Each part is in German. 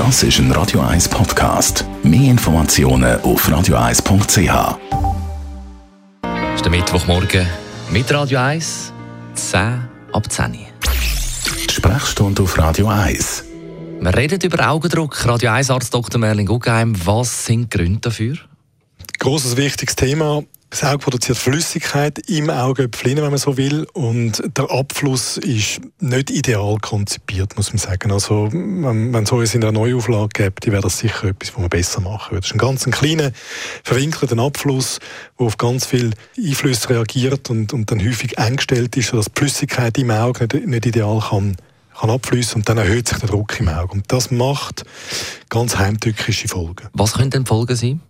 Das ist ein Radio 1 Podcast. Mehr Informationen auf radio1.ch. ist der Mittwochmorgen mit Radio 1, 10 ab 10. Die Sprechstunde auf Radio 1. Wir reden über Augendruck. Radio 1 Arzt Dr. Merlin Guggenheim. Was sind die Gründe dafür? Großes wichtiges Thema. Das Auge produziert Flüssigkeit im Augäpfel, wenn man so will, und der Abfluss ist nicht ideal konzipiert, muss man sagen. Also, wenn, wenn so es in der Neuauflage gibt, wäre das sicher etwas, was man besser machen würde. Das ist ein ganz kleiner, verwinkelter Abfluss, der auf ganz viele Einflüsse reagiert und, und dann häufig eingestellt ist, sodass die Flüssigkeit im Auge nicht, nicht ideal kann kann abfließen und dann erhöht sich der Druck im Auge. Und das macht ganz heimtückische Folgen. Was können denn Folgen sein?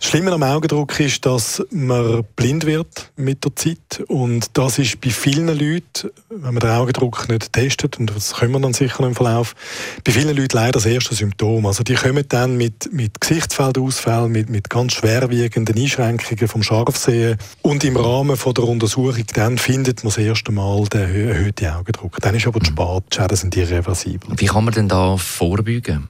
Das Schlimme am Augendruck ist, dass man blind wird mit der Zeit. Und das ist bei vielen Leuten, wenn man den Augendruck nicht testet, und das können wir dann sicher im Verlauf, bei vielen Leuten leider das erste Symptom. Also die kommen dann mit, mit Gesichtsfeldausfällen, mit, mit ganz schwerwiegenden Einschränkungen vom Scharfsehen. Und im Rahmen von der Untersuchung dann findet man das erste Mal den erhöhten Augendruck. Dann ist aber zu spät, die Schäden sind irreversibel. Wie kann man denn da vorbeugen?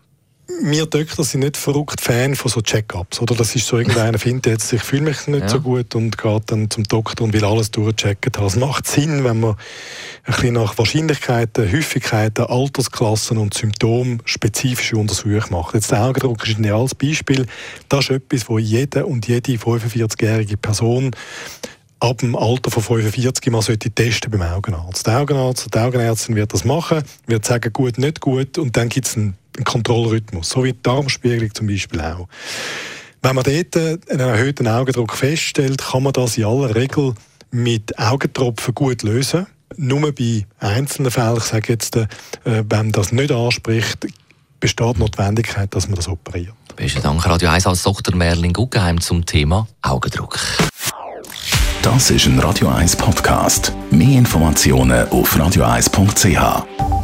Wir Doktor sind nicht verrückt Fan von so Check-ups. Oder das ist so, irgendeiner findet jetzt, ich fühle mich nicht ja. so gut und geht dann zum Doktor und will alles durchchecken. Es macht Sinn, wenn man ein bisschen nach Wahrscheinlichkeiten, Häufigkeiten, Altersklassen und Symptomen spezifische Untersuchungen macht. Jetzt der Augendruck ist ein ideales Beispiel. Das ist etwas, wo jede und jede 45-jährige Person ab dem Alter von 45 mal sollte testen beim Augenarzt. Der Augenarzt, die Augenärztin wird das machen, wird sagen, gut, nicht gut, und dann gibt es einen einen Kontrollrhythmus, so wie die Darmspiegelung zum Beispiel auch. Wenn man dort einen erhöhten Augendruck feststellt, kann man das in aller Regel mit Augentropfen gut lösen. Nur bei einzelnen Fällen, ich sage jetzt, äh, wenn das nicht anspricht, besteht die Notwendigkeit, dass man das operiert. Besten Dank, Radio 1 als Dr. Merlin Guggenheim zum Thema Augendruck. Das ist ein Radio 1 Podcast. Mehr Informationen auf radio1.ch.